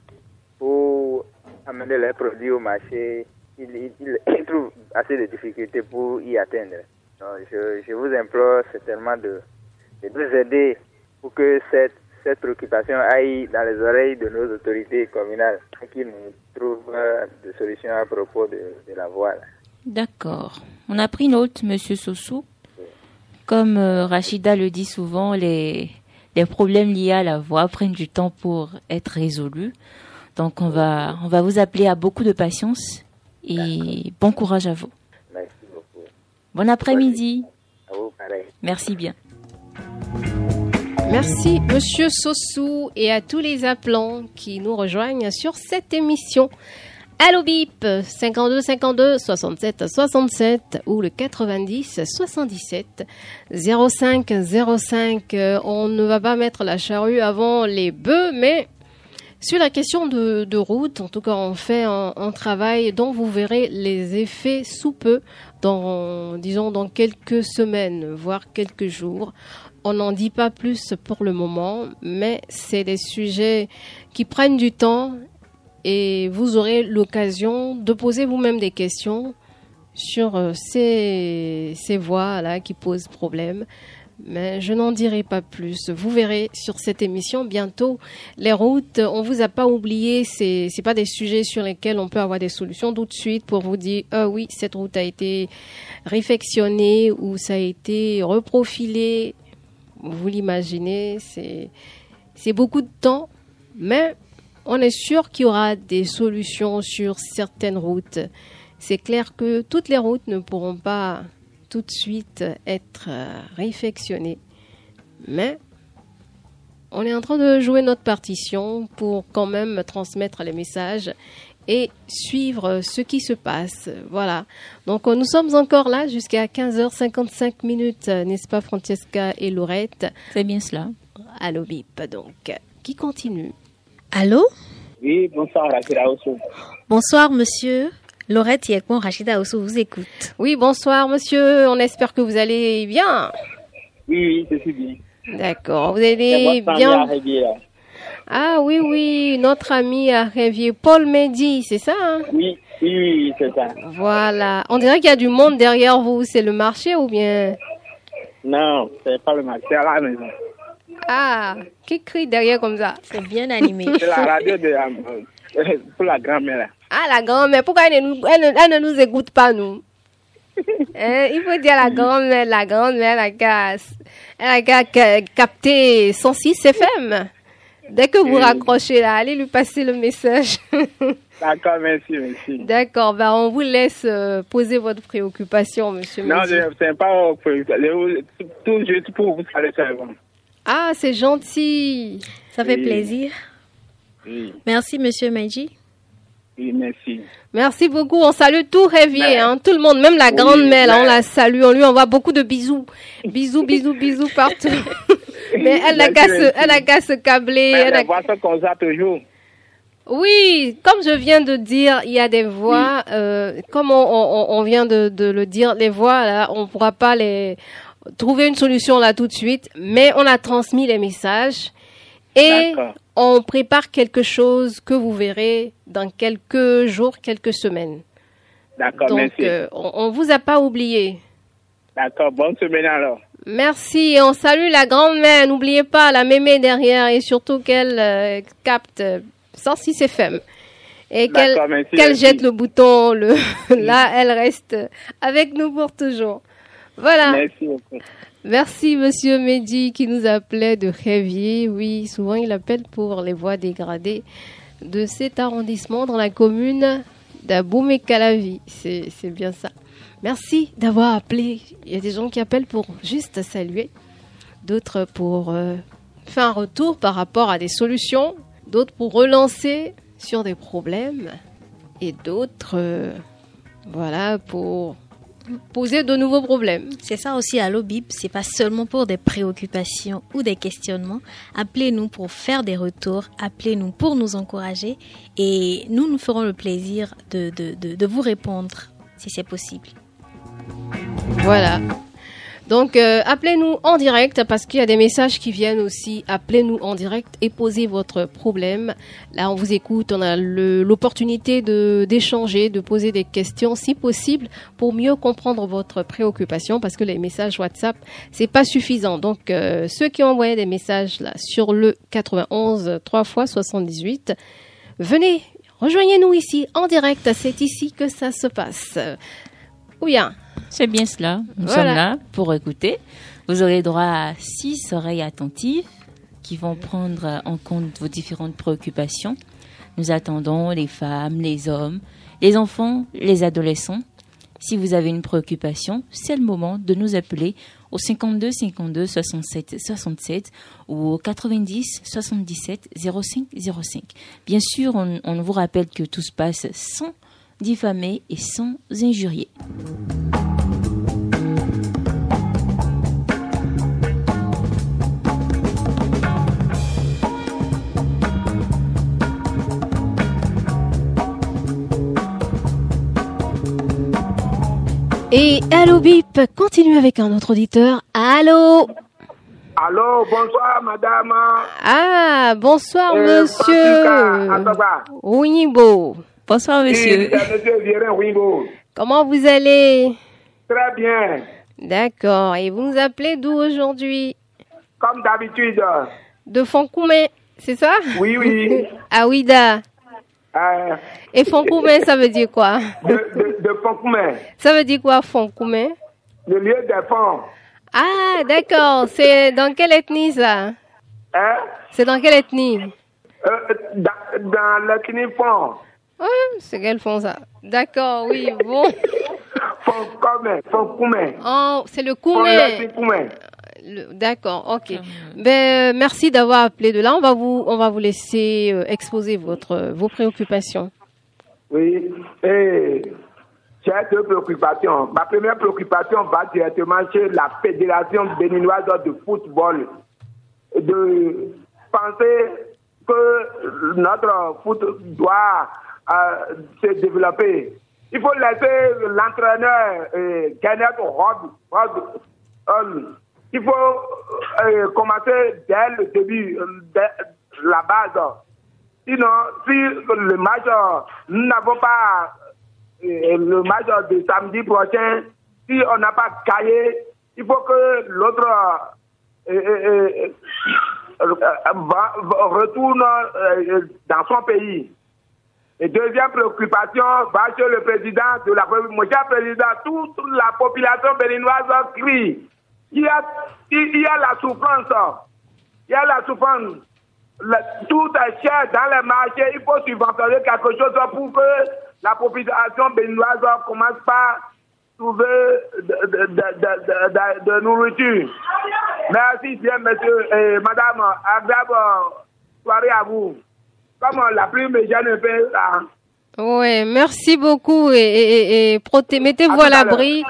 Speaker 13: pour amener leurs produits au marché. Ils, ils- ils- ils trouvent assez de difficultés pour y atteindre. Donc, je, je vous implore certainement de, de nous aider pour que cette, cette préoccupation aille dans les oreilles de nos autorités communales qu'ils nous trouvent euh, des solutions à propos de, de la voie.
Speaker 3: D'accord. On a pris note, Monsieur Sossou. Comme euh, Rachida le dit souvent, les, les problèmes liés à la voix prennent du temps pour être résolus. Donc on va, on va vous appeler à beaucoup de patience et bon courage à vous.
Speaker 13: Merci beaucoup.
Speaker 3: Bon après-midi. Merci bien.
Speaker 1: Merci Monsieur Sossou et à tous les appelants qui nous rejoignent sur cette émission. Allo Bip 52 52 67 67 ou le 90 77 05 05. Euh, On ne va pas mettre la charrue avant les bœufs, mais sur la question de, de route, en tout cas, on fait un, un travail dont vous verrez les effets sous peu, dans, disons, dans quelques semaines, voire quelques jours. On n'en dit pas plus pour le moment, mais c'est des sujets qui prennent du temps et vous aurez l'occasion de poser vous-même des questions sur euh, ces, voies-là qui posent problème. Mais je n'en dirai pas plus. Vous verrez sur cette émission bientôt les routes. On vous a pas oublié. C'est c'est pas des sujets sur lesquels on peut avoir des solutions tout de suite pour vous dire ah oui cette route a été réfectionnée ou ça a été reprofilé. Vous l'imaginez, c'est beaucoup de temps, mais on est sûr qu'il y aura des solutions sur certaines routes. C'est clair que toutes les routes ne pourront pas tout de suite être euh, réfectionnées, mais on est en train de jouer notre partition pour quand même transmettre les messages et suivre ce qui se passe. Voilà. Donc nous sommes encore là jusqu'à 15h55 minutes, n'est-ce pas Francesca et Laurette?
Speaker 3: C'est bien cela.
Speaker 1: Allô Bip, donc, qui continue?
Speaker 2: Allô?
Speaker 4: Oui, bonsoir, Rachida Osso.
Speaker 2: Bonsoir, monsieur. Laurette Yekmon, Rachida Osso vous écoute?
Speaker 1: Oui, bonsoir monsieur, on espère que vous allez bien.
Speaker 4: Oui, oui, je suis bien.
Speaker 1: D'accord, vous allez bien? Ah oui, oui, notre ami a rêvé Paul Mehdi, c'est ça hein?
Speaker 4: Oui, oui, oui, c'est ça.
Speaker 1: Voilà. On dirait qu'il y a du monde derrière vous. C'est le marché ou bien?
Speaker 4: Non, c'est pas le match, c'est à la maison.
Speaker 1: Ah, qui crie derrière comme ça?
Speaker 2: C'est bien animé.
Speaker 4: C'est la radio de euh, pour la grand-mère. là.
Speaker 1: Ah, la grand-mère, pourquoi elle ne, nous, elle ne- elle ne nous écoute pas, nous? Hein, Il faut dire la grand-mère, la grand-mère, elle a elle a qu'à ca- capter 106 FM. Dès que vous raccrochez là, allez lui passer le message.
Speaker 4: D'accord, merci, merci.
Speaker 1: D'accord, bah on vous laisse euh, poser votre préoccupation, monsieur.
Speaker 4: Non, c'est pas tout juste pour vous saluer seulement.
Speaker 1: Ah, c'est gentil.
Speaker 2: Ça fait
Speaker 4: Oui.
Speaker 2: plaisir.
Speaker 4: Oui,
Speaker 2: Merci, monsieur Meiji.
Speaker 4: oui, merci.
Speaker 1: Merci beaucoup. On salue tout Révier, hein, tout le monde, même la
Speaker 4: oui,
Speaker 1: grande-mère, là, on la salue. On lui envoie beaucoup de bisous. Bisous, bisous, bisous partout. Mais elle n'a qu'à se, elle se câbler.
Speaker 4: Mais
Speaker 1: elle a-
Speaker 4: les voix sont comme ça toujours.
Speaker 1: Oui, comme je viens de dire, il y a des voix, euh, comme on, on- on vient de, de le dire, les voix, là, on ne pourra pas les trouver une solution là tout de suite, mais on a transmis les messages et on prépare quelque chose que vous verrez dans quelques jours, quelques semaines.
Speaker 4: D'accord,
Speaker 1: Donc,
Speaker 4: merci.
Speaker 1: euh, on, ne vous a pas oublié.
Speaker 4: D'accord, bonne semaine alors.
Speaker 1: Merci et on salue la grand-mère. N'oubliez pas la mémé derrière et surtout qu'elle euh, capte euh, 106 FM et qu'elle
Speaker 4: D'accord, merci,
Speaker 1: qu'elle jette le bouton. Le là, elle reste avec nous pour toujours. Voilà.
Speaker 4: Merci beaucoup.
Speaker 1: Merci Monsieur Mehdi qui nous appelait de Révier. Oui, souvent il appelle pour les voies dégradées de cet arrondissement dans la commune d'Aboum et Calavi. C'est c'est bien ça. Merci d'avoir appelé. Il y a des gens qui appellent pour juste saluer, d'autres pour euh, faire un retour par rapport à des solutions, d'autres pour relancer sur des problèmes et d'autres, euh, voilà, pour poser de nouveaux problèmes.
Speaker 2: C'est ça aussi à l'OBIP, c'est pas seulement pour des préoccupations ou des questionnements. Appelez-nous pour faire des retours, appelez-nous pour nous encourager et nous nous ferons le plaisir de, vous répondre si c'est possible.
Speaker 1: Voilà. Donc, euh, appelez-nous en direct parce qu'il y a des messages qui viennent aussi. Appelez-nous en direct et posez votre problème. Là, on vous écoute. On a l'opportunité de d'échanger, de poser des questions, si possible, pour mieux comprendre votre préoccupation parce que les messages WhatsApp, c'est pas suffisant. Donc, euh, ceux qui ont envoyé des messages là sur le 91 3 fois 78, venez, rejoignez-nous ici en direct. C'est ici que ça se passe.
Speaker 3: C'est bien cela. Nous
Speaker 1: Voilà.
Speaker 3: sommes là pour écouter. Vous aurez droit à six oreilles attentives qui vont prendre en compte vos différentes préoccupations. Nous attendons les femmes, les hommes, les enfants, les adolescents. Si vous avez une préoccupation, c'est le moment de nous appeler au 52 52 67 67 ou au 90 77 05 05. Bien sûr, on, on vous rappelle que tout se passe sans diffamer et sans injurier.
Speaker 1: Et Allo Bip continue avec un autre auditeur. Allô
Speaker 14: Allô, bonsoir madame.
Speaker 1: Ah, bonsoir
Speaker 14: Euh,
Speaker 1: monsieur. Winibo.
Speaker 3: Bonsoir
Speaker 14: Oui, monsieur.
Speaker 1: Comment vous allez?
Speaker 14: Très bien,
Speaker 1: D'accord. Et vous nous appelez d'où aujourd'hui?
Speaker 14: Comme d'habitude.
Speaker 1: De Fonkoumé, c'est ça?
Speaker 14: Oui, oui.
Speaker 1: Ah Ouida.
Speaker 14: Euh,
Speaker 1: Et Fonkoumé, ça veut dire quoi?
Speaker 14: De, de,
Speaker 1: Ça veut dire quoi Fonkoumé
Speaker 14: le lieu des fonds.
Speaker 1: Ah, d'accord. C'est dans quelle ethnie ça?
Speaker 14: Hein?
Speaker 1: C'est dans quelle ethnie?
Speaker 14: Euh, dans, dans le Kinifon.
Speaker 1: Ah, C'est qu'elles font ça. D'accord, oui, bon. Oh, c'est le. Koumé. D'accord, ok. Ben, euh, merci d'avoir appelé de là. On va vous, on va vous laisser euh, exposer votre, vos préoccupations.
Speaker 14: Oui. Et j'ai deux préoccupations. Ma première préoccupation va directement chez la Fédération béninoise de football. De penser que notre foot doit euh, se développer. Il faut laisser l'entraîneur euh, Rod, Rod Hall. Il faut euh, commencer dès le début, euh, la base. Sinon, si le match, euh, nous n'avons pas euh, le match de samedi prochain, si on n'a pas caillé, il faut que l'autre euh, euh, euh, euh, retourne euh, dans son pays. Et deuxième préoccupation, va chez le président de la. Mon cher président, toute la population béninoise crie. Il y a, il y a la souffrance. Il y a la souffrance. Le- tout est cher dans les marchés. Il faut subventionner quelque chose pour que la population béninoise commence pas à trouver de- de nourriture. Merci bien, monsieur et madame. Agréable soirée à vous. Comme la pluie me gêne un peu, là.
Speaker 1: Ouais, merci beaucoup et, et, et- mettez-vous
Speaker 14: À
Speaker 1: à
Speaker 14: tout à
Speaker 1: l'abri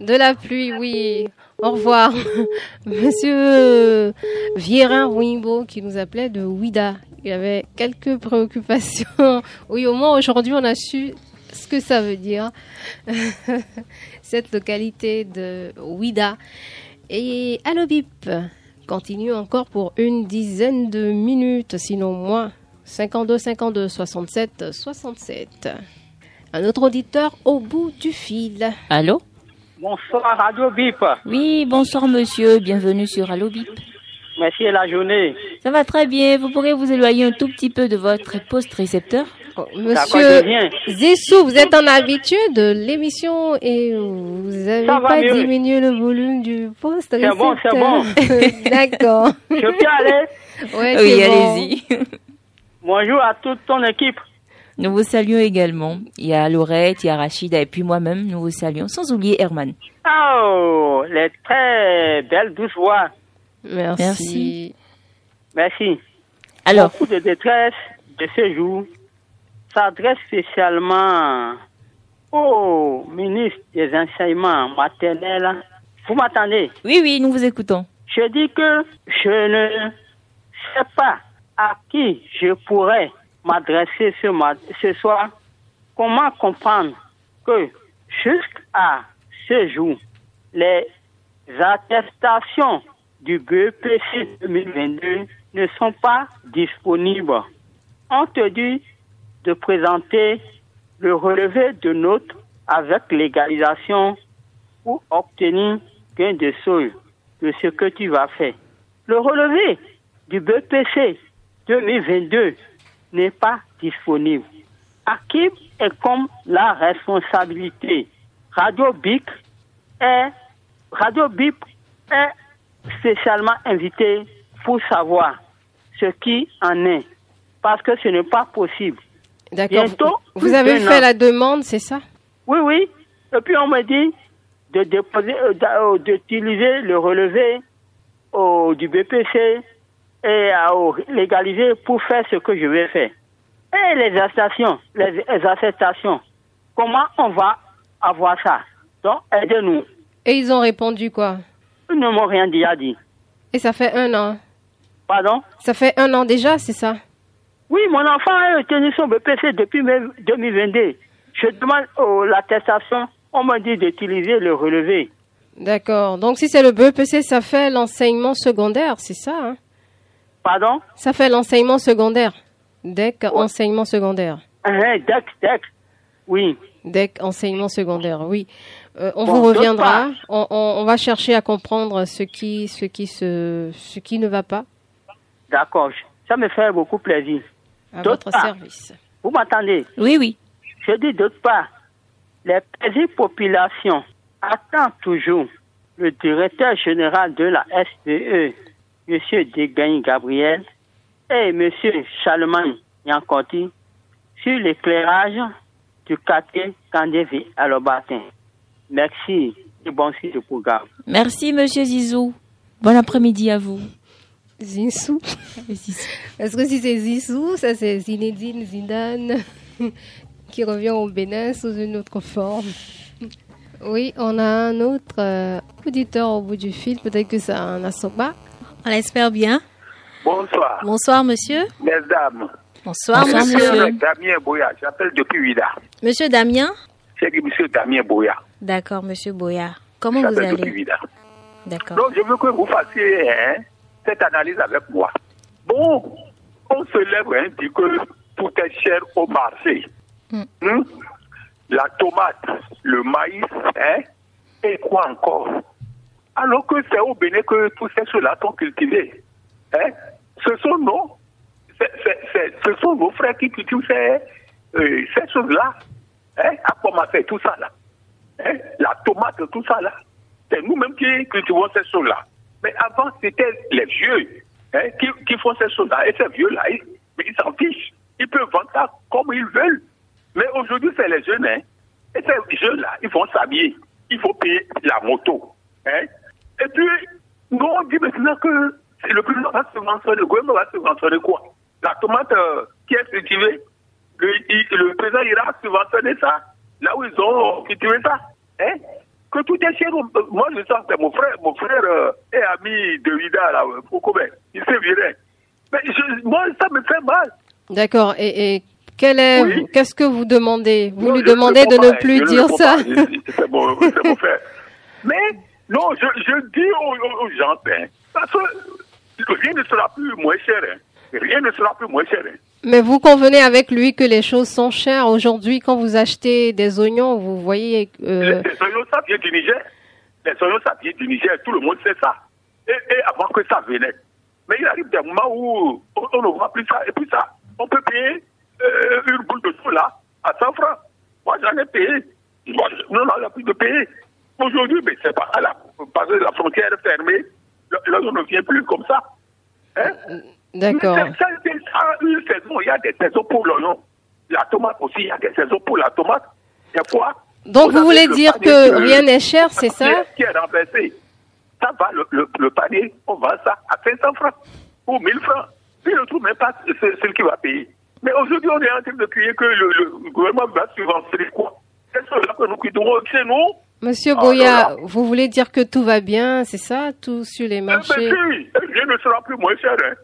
Speaker 1: de la pluie, oui. Au revoir. Monsieur Vierin Wimbo qui nous appelait de Ouida. Il avait quelques préoccupations. Oui, au moins aujourd'hui on a su ce que ça veut dire. Cette localité de Ouida. Et Allo Bip continue encore pour une dizaine de minutes, sinon moins. 52 52 67 67. Un autre auditeur au bout du fil.
Speaker 3: Allô?
Speaker 15: Bonsoir Radio Bip.
Speaker 3: Oui, bonsoir monsieur, bienvenue sur Allo Bip.
Speaker 15: Merci de la journée.
Speaker 3: Ça va très bien, vous pourrez vous éloigner un tout petit peu de votre poste récepteur
Speaker 1: Monsieur. Zissou, vous êtes un habitué de l'émission et vous n'avez pas
Speaker 15: mieux.
Speaker 1: diminué le volume du poste
Speaker 15: C'est bon, c'est bon.
Speaker 1: D'accord.
Speaker 15: Je peux aller
Speaker 1: Ouais,
Speaker 3: Oui,
Speaker 1: bon.
Speaker 3: allez-y.
Speaker 15: Bonjour à toute ton équipe.
Speaker 3: Nous vous saluons également. Il y a Laurette, il y a Rachida et puis moi-même, nous vous saluons. Sans oublier Herman.
Speaker 15: Oh, les très belles douces voix.
Speaker 1: Merci.
Speaker 3: Merci.
Speaker 15: Merci.
Speaker 3: Alors,
Speaker 15: Beaucoup de détresse de ce jour s'adresse spécialement au ministre des enseignements maternels. Vous m'attendez?
Speaker 3: Oui, oui, nous vous écoutons.
Speaker 15: Je dis que je ne sais pas à qui je pourrais m'adresser ce, ce soir. Comment comprendre que jusqu'à ce jour, les attestations du BEPC 2022 ne sont pas disponibles. On te dit de présenter le relevé de notes avec légalisation pour obtenir gain de sol de ce que tu vas faire. Le relevé du BPC 2022 n'est pas disponible. Qui est comme la responsabilité Radio BIC est, Radio BIP est spécialement invité pour savoir ce qui en est. Parce que ce n'est pas possible.
Speaker 1: D'accord. Vous avez fait
Speaker 15: an.
Speaker 1: la demande, c'est ça?
Speaker 15: Oui, oui. Et puis on me dit de déposer, euh, euh, d'utiliser le relevé au, du BPC et à légaliser pour faire ce que je vais faire. Et les attestations, les, attestations, comment on va avoir ça? Donc, aidez-nous.
Speaker 1: Et ils ont répondu quoi?
Speaker 15: Ils ne m'ont rien dit à dire.
Speaker 1: Et ça fait un an.
Speaker 15: Pardon?
Speaker 1: Ça fait un an déjà, c'est ça?
Speaker 15: Oui, mon enfant a obtenu son BPC depuis mai 2022. Je demande oh, l'attestation, on me dit d'utiliser le relevé.
Speaker 1: D'accord. Donc si c'est le BEPC, ça fait l'enseignement secondaire, c'est ça hein?
Speaker 15: Pardon?
Speaker 1: Ça fait l'enseignement secondaire. DEC, enseignement secondaire.
Speaker 15: Hein, DEC, DEC. Oui.
Speaker 1: DEC, enseignement secondaire, oui. Euh, on
Speaker 15: Bon,
Speaker 1: vous reviendra. On, on- on va chercher à comprendre ce qui, ce qui, se, ce qui ne va pas.
Speaker 15: D'accord, ça me fait beaucoup plaisir.
Speaker 1: À
Speaker 15: D'autre
Speaker 1: votre
Speaker 15: part,
Speaker 1: service.
Speaker 15: Vous m'entendez?
Speaker 3: Oui, oui.
Speaker 15: Je dis d'autre part, les petites populations attendent toujours le directeur général de la SPE, M. Degagne Gabriel, et M. Charlemagne Yanconti sur l'éclairage du quartier Candévi à Lobatin. Merci et bon suite du programme.
Speaker 3: Merci, monsieur Zizou. Bon après-midi à vous.
Speaker 1: Zissou. Est-ce que si c'est Zissou, ça c'est Zinedine Zidane qui revient au Bénin sous une autre forme? Oui, on a un autre euh, auditeur au bout du fil. Peut-être que c'est un Asoba.
Speaker 2: On l'espère bien.
Speaker 16: Bonsoir.
Speaker 2: Bonsoir, monsieur.
Speaker 16: Mesdames.
Speaker 2: Bonsoir,
Speaker 16: suis
Speaker 2: monsieur.
Speaker 16: avec Damien Boya. J'appelle depuis Ouida.
Speaker 2: Monsieur Damien?
Speaker 16: C'est monsieur Damien Boya.
Speaker 2: D'accord, monsieur Boyard. Comment vous
Speaker 16: depuis
Speaker 2: allez?
Speaker 16: Ouida.
Speaker 2: D'accord.
Speaker 16: Donc, je veux que vous fassiez hein, cette analyse avec moi. Bon, on se lève et hein, dit que tout est cher au marché.
Speaker 2: Hmm.
Speaker 16: Hmm? La tomate, le maïs, hein, et quoi encore? Alors que c'est au Bénin que tous ces choses-là sont cultivés. Hein? Ce sont nos, ce sont nos frères qui cultivent ces, euh, choses-là. Hein? À commencer tout ça là? Hein, la tomate, tout ça là, c'est nous-mêmes qui cultivons ces choses-là. Mais avant, c'était les vieux hein, qui, font ces choses-là. Et ces vieux-là, ils, ils s'en fichent. Ils peuvent vendre ça comme ils veulent. Mais aujourd'hui, c'est les jeunes. Hein. Et ces jeunes-là, ils vont s'habiller. Il faut payer la moto. Et puis, nous, on dit maintenant que c'est le président va subventionner, le gouvernement va subventionner quoi? La tomate euh, qui est cultivée, le, le président ira subventionner ça, là où ils ont cultivé ça. Hein? Que tout est cher. euh, Moi, je sens que mon frère, mon frère euh, est ami de Vida, là, Foucault, il s'est viré. Mais je- moi, ça me fait mal.
Speaker 1: D'accord. Et, et
Speaker 16: Oui.
Speaker 1: qu'est-ce que vous demandez? Vous
Speaker 16: Non,
Speaker 1: lui demandez de ne plus dire ça?
Speaker 16: C'est mon, c'est mon frère. Mais, non, je, je dis aux, gens, hein, parce que rien ne sera plus moins cher. hein. Rien ne sera plus moins cher. hein.
Speaker 1: Mais vous convenez avec lui que les choses sont chères aujourd'hui quand vous achetez des oignons, vous voyez. euh,
Speaker 16: Les oignons, ça vient du Niger. Les oignons, ça vient du Niger. Tout le monde sait ça. Et, et avant que ça venait. Mais il arrive des moments où on, on ne voit plus ça. Et puis ça, on peut payer euh, une boule de sous là à 100 francs. Moi, j'en ai payé. Moi, je- non, non, il n'y a plus de payer. Aujourd'hui, mais c'est pas là. Parce que la frontière est fermée. L'oignon ne vient plus comme ça. Hein?
Speaker 1: D'accord.
Speaker 16: Ça, une saison. Il y a des saisons pour l'oignon. La tomate aussi, il y a des saisons pour la tomate. Il y a quoi
Speaker 1: Donc vous voulez
Speaker 16: le
Speaker 1: dire que rien n'est cher, c'est ça?
Speaker 16: Qui est renversé. Ça va, le, le, le panier, on vend ça à 500 francs ou 1000 francs. Puis le trouve même pas celui qui va payer. Mais aujourd'hui, on est en train de crier que le, le gouvernement va subventionner quoi? C'est cela que nous cuisons chez nous.
Speaker 1: Monsieur
Speaker 16: Ah, non,
Speaker 1: vous voulez dire que tout va bien, c'est ça Tout sur les marchés
Speaker 16: ben, si, rien ne sera plus moins cher. hein.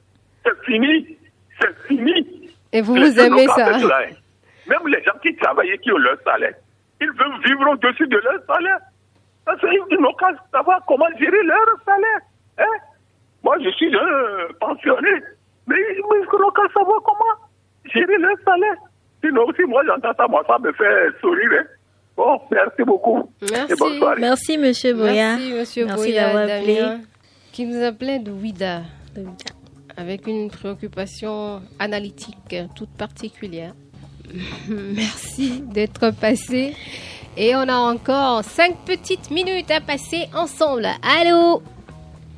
Speaker 16: C'est fini. C'est fini.
Speaker 1: Et vous,
Speaker 16: Les
Speaker 1: vous
Speaker 16: gens
Speaker 1: aimez ça
Speaker 16: hein. Même les gens qui travaillent, qui ont leur salaire, ils veulent vivre au-dessus de leur salaire. Parce qu'ils n'ont qu'à savoir comment gérer leur salaire. Hein? Moi, je suis un pensionné, mais ils n'ont qu'à savoir comment gérer leur salaire. Sinon, aussi, moi, j'entends ça, moi, ça me fait sourire. hein. Bon, merci beaucoup.
Speaker 1: Merci.
Speaker 16: Et bonne soirée.
Speaker 2: Merci, monsieur Boya.
Speaker 1: Merci, monsieur
Speaker 2: Merci
Speaker 1: Boya,
Speaker 2: d'avoir appelé.
Speaker 1: Qui nous appelait de Ouida, avec une préoccupation analytique toute particulière. Merci d'être passé. Et on a encore cinq petites minutes à passer ensemble. Allô?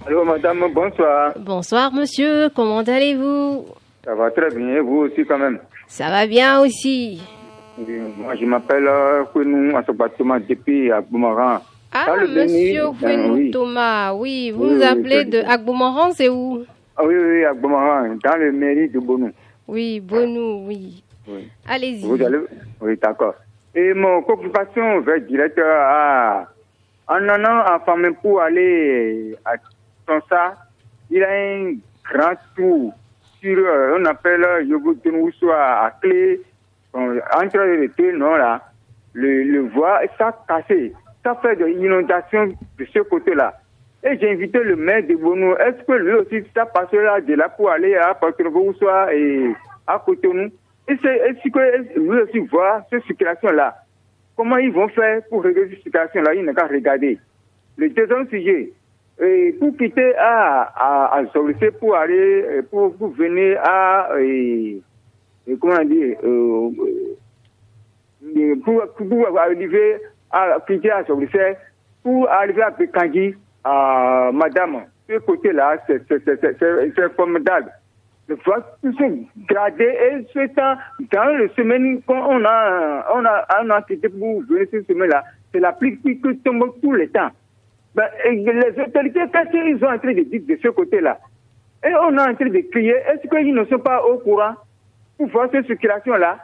Speaker 17: Allô, madame, bonsoir.
Speaker 1: Bonsoir, monsieur. Comment allez-vous?
Speaker 17: Ça va très bien, vous aussi quand même.
Speaker 1: Ça va bien aussi.
Speaker 17: Oui, Moi, je m'appelle euh, Kounou Assobatoma depuis à Boumaran.
Speaker 1: Ah,
Speaker 17: Béni,
Speaker 1: monsieur
Speaker 17: ben
Speaker 1: Fouenou
Speaker 17: oui.
Speaker 1: Thomas, oui, vous
Speaker 17: Oui,
Speaker 1: nous
Speaker 17: oui,
Speaker 1: appelez
Speaker 17: je-
Speaker 1: de Agbomoran, c'est où?
Speaker 17: Ah oui, oui, à Boumaran, dans le mairie de Bonou.
Speaker 1: Oui, Bonou, oui. Allez-y.
Speaker 17: Vous allez Oui, d'accord. Et mon occupation va direct à. En allant en famille pour aller à Tonsa, il a un grand tour sur, euh, on appelle Yogotunousso à, à clé, euh, entre deux noms là, le, le voie, ça cassé. Ça fait de l'inondation de ce côté-là. Et j'ai invité le maire de Bono. Est-ce que lui aussi, ça passe là de là pour aller à Porto-Nousso et à Cotonou? Et est-ce que lui aussi voit cette circulation-là Comment ils vont faire pour régler cette situation-là? Il n'a qu'à regarder. Le deuxième sujet, et pour quitter à, à, à pour aller, euh, pour, pour venir à, comment dit, euh, euh, pour, arriver à quitter à Zorissé, pour arriver à Pékandji, à Madame, ce côté-là, c'est formidable. Le voir tout se grader et ce temps, dans le semaine qu'on a, on a, on a quitté pour venir cette semaine-là, c'est la qui qui tombe tout le temps. Ben, les autorités, qu'est-ce qu'ils sont en train de dire de ce côté-là Et on est en train de crier, est-ce qu'ils ne sont pas au courant? Pour voir cette circulation-là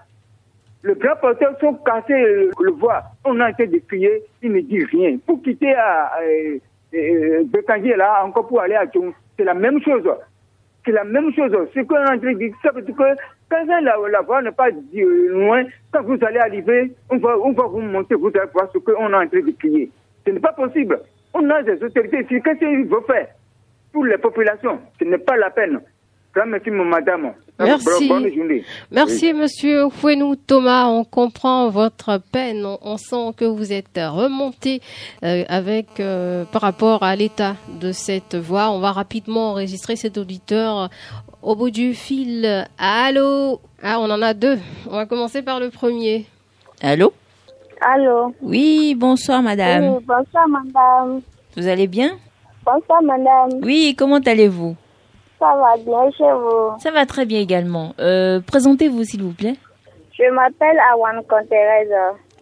Speaker 17: Le grand porteur sont cassés le, le voix. On a été de crier, il ne dit rien. Pour quitter à, euh, euh, là, encore pour aller à Djong, c'est la même chose. C'est la même chose. Ce qu'on est en train de ça veut dire que quand la, la voix n'est pas euh, loin, quand vous allez arriver, on va, vous monter, vous allez voir ce qu'on est en train de crier. Ce n'est pas possible. On a des autorités. Qu'est-ce qu'il veut faire pour les populations? Ce n'est pas la peine. Madame.
Speaker 1: Merci.
Speaker 17: Bonne journée.
Speaker 1: Merci, monsieur Fouenou Thomas. On comprend votre peine. On, on sent que vous êtes remonté euh, avec euh, par rapport à l'état de cette voix. On va rapidement enregistrer cet auditeur au bout du fil. Allô? Ah, on en a deux. On va commencer par le premier.
Speaker 3: Allô?
Speaker 18: Allô?
Speaker 3: Oui, bonsoir madame.
Speaker 18: Oui, bonsoir madame.
Speaker 3: Vous allez bien?
Speaker 18: Bonsoir madame.
Speaker 3: Oui, comment allez-vous?
Speaker 18: Ça va bien chez vous
Speaker 3: Ça va très bien également. Euh, Présentez-vous s'il vous plaît.
Speaker 18: Je m'appelle Awan Thérèse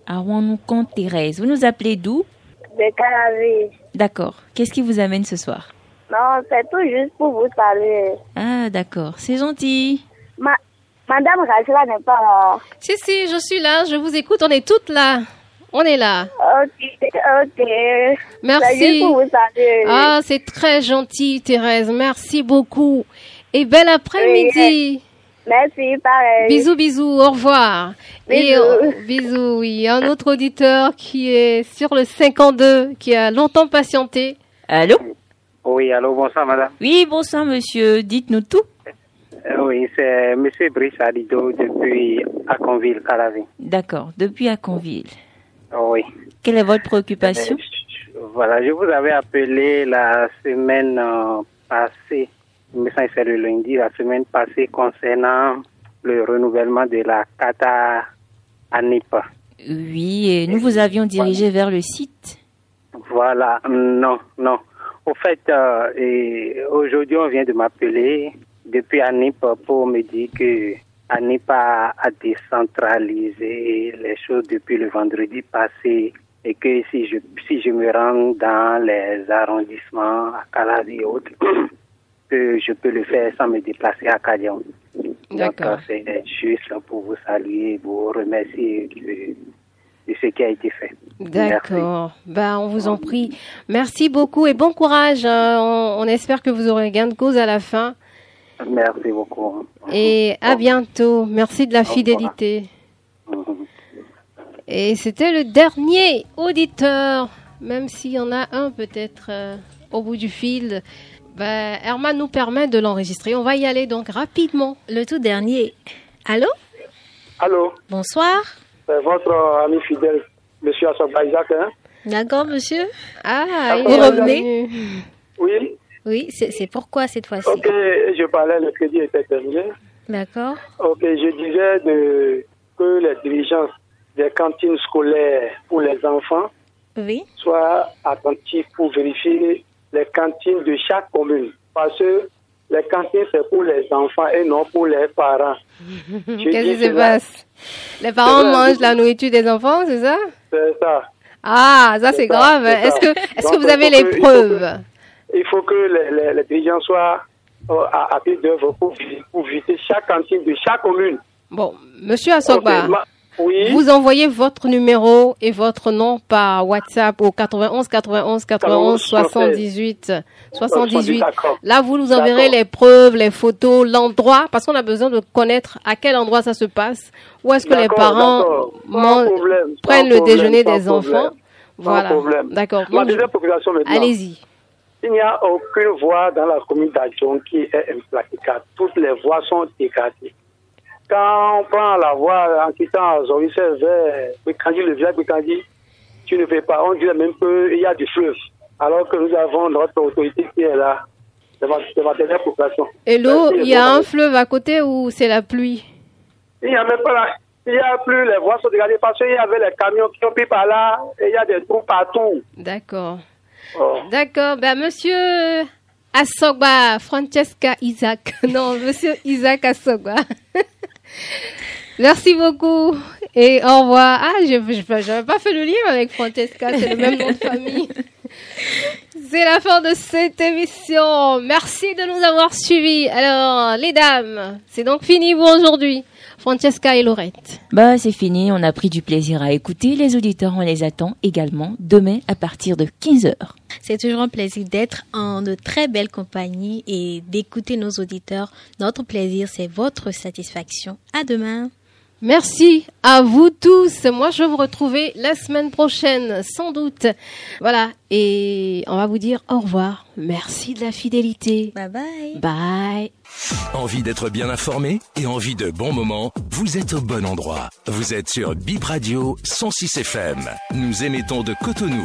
Speaker 3: Awanoukan Thérèse. Vous nous appelez d'où?
Speaker 18: De Calavi.
Speaker 3: D'accord. Qu'est-ce qui vous amène ce soir?
Speaker 18: Non, c'est tout juste pour vous saluer.
Speaker 3: Ah, d'accord. C'est gentil.
Speaker 18: Ma madame Rachela n'est pas là.
Speaker 1: Si, si, je suis là. Je vous écoute. On est toutes là. On est là.
Speaker 18: Ok, ok.
Speaker 1: Merci.
Speaker 18: pour vous saluer.
Speaker 1: Ah, c'est très gentil, Thérèse. Merci beaucoup. Et bel après-midi.
Speaker 18: Merci, pareil.
Speaker 1: Bisous, bisous, au revoir. Et
Speaker 18: Bisous.
Speaker 1: euh, bisous, oui. Un autre auditeur qui est sur le 52, qui a longtemps patienté.
Speaker 3: Allô?
Speaker 19: Oui, allô, bonsoir madame.
Speaker 3: Oui, bonsoir monsieur. Dites-nous tout.
Speaker 19: Euh, oui, c'est monsieur Brice Adido depuis Aconville, Calavi.
Speaker 3: D'accord. Depuis Aconville.
Speaker 19: Oui.
Speaker 3: Quelle est votre préoccupation?
Speaker 19: Voilà, je vous avais appelé la semaine euh, passée, il me semble que c'est le lundi, la semaine passée concernant le renouvellement de la Kata ANIP.
Speaker 3: Oui, et nous vous avions dirigé vers le site.
Speaker 19: Voilà, non, non. Au fait, euh, aujourd'hui, on vient de m'appeler depuis ANIP pour me dire que ANIP a, a décentralisé les choses depuis le vendredi passé et que si je, si je me rends dans les arrondissements à Calavi et autres, que je peux le faire sans me déplacer à Kadion. Donc,
Speaker 1: D'accord.
Speaker 19: c'est juste pour vous saluer, vous remercier de, de ce qui a été fait.
Speaker 1: D'accord. Ben, on vous en prie. Merci beaucoup et bon courage. hein. On, on espère que vous aurez gain de cause à la fin.
Speaker 19: Merci beaucoup.
Speaker 1: Et à bientôt. Merci de la fidélité. Et c'était le dernier auditeur, même s'il y en a un peut-être euh, au bout du fil. Ben, Herman nous permet de l'enregistrer. On va y aller donc rapidement.
Speaker 2: Le tout dernier. Allô?
Speaker 4: Allô,
Speaker 2: Bonsoir.
Speaker 4: c'est votre ami fidèle, monsieur Assoba Isaac. Hein?
Speaker 2: D'accord, monsieur
Speaker 1: Ah,
Speaker 2: vous revenez
Speaker 4: Oui,
Speaker 2: Oui, c'est pourquoi cette fois-ci
Speaker 4: ok, je parlais, le crédit était terminé.
Speaker 2: D'accord.
Speaker 4: Ok, je disais de, que les dirigeants des cantines scolaires pour les enfants
Speaker 2: Oui.
Speaker 4: soient attentifs pour vérifier les cantines de chaque commune. Parce que les cantines, c'est pour les enfants et non pour les parents.
Speaker 1: Qu'est-ce qui se passe? Les parents mangent la nourriture des enfants, c'est ça?
Speaker 4: C'est ça.
Speaker 1: Ah, ça c'est grave. Est-ce que, est-ce
Speaker 4: Donc,
Speaker 1: que vous avez les preuves?
Speaker 4: Il faut que les, les, dirigeants soient euh, à, à pied d'œuvre pour, pour visiter chaque cantine de chaque commune.
Speaker 1: Bon, Monsieur Assogba,
Speaker 4: oui.
Speaker 1: vous envoyez votre numéro et votre nom par WhatsApp au 91 91 91 78 78.
Speaker 4: D'accord.
Speaker 1: Là, vous nous enverrez les preuves, les photos, l'endroit, parce qu'on a besoin de connaître à quel endroit ça se passe, où est-ce que les parents
Speaker 4: problème,
Speaker 1: prennent le
Speaker 4: problème,
Speaker 1: déjeuner des
Speaker 4: problème.
Speaker 1: enfants. Voilà. D'accord.
Speaker 4: Deuxième population maintenant.
Speaker 1: Allez-y.
Speaker 4: Il n'y a aucune voie dans la commune d'Adjon qui est implacable. Toutes les voies sont dégradées. Quand on prend la voie en quittant Zorisé vers Bikandi, le village Bikandi, tu ne fais pas. On dirait même qu'il y a du fleuve. Alors que nous avons notre autorité qui est là, de ma, de ma dernière population.
Speaker 1: Et l'eau, il y a un fleuve à côté ou c'est la pluie?
Speaker 4: Il n'y a même pas la- Il n'y a plus les voies sont dégradées parce qu'il y avait les camions qui ont pris par là et il y a des trous partout.
Speaker 1: D'accord.
Speaker 4: Oh.
Speaker 1: D'accord. Ben, monsieur Assogba, Francesca Isaac. Non, monsieur Isaac Assogba. Merci beaucoup et au revoir. Ah, je n'avais pas fait le lien avec Francesca, c'est le même nom de famille. C'est la fin de cette émission. Merci de nous avoir suivis. Alors, les dames, c'est donc fini pour aujourd'hui. Francesca et Laurette.
Speaker 3: Bah, c'est fini. On a pris du plaisir à écouter. Les auditeurs, on les attend également demain à partir de 15h.
Speaker 2: C'est toujours un plaisir d'être en de très belle compagnie et d'écouter nos auditeurs. Notre plaisir, c'est votre satisfaction. À demain.
Speaker 1: Merci à vous tous. Moi, je vais vous retrouver la semaine prochaine, sans doute. Voilà. Et on va vous dire au revoir. Merci de la fidélité.
Speaker 2: Bye bye.
Speaker 1: Bye.
Speaker 12: Envie d'être bien informé et envie de bons moments? Vous êtes au bon endroit. Vous êtes sur Bip Radio 106 FM. Nous émettons de Cotonou.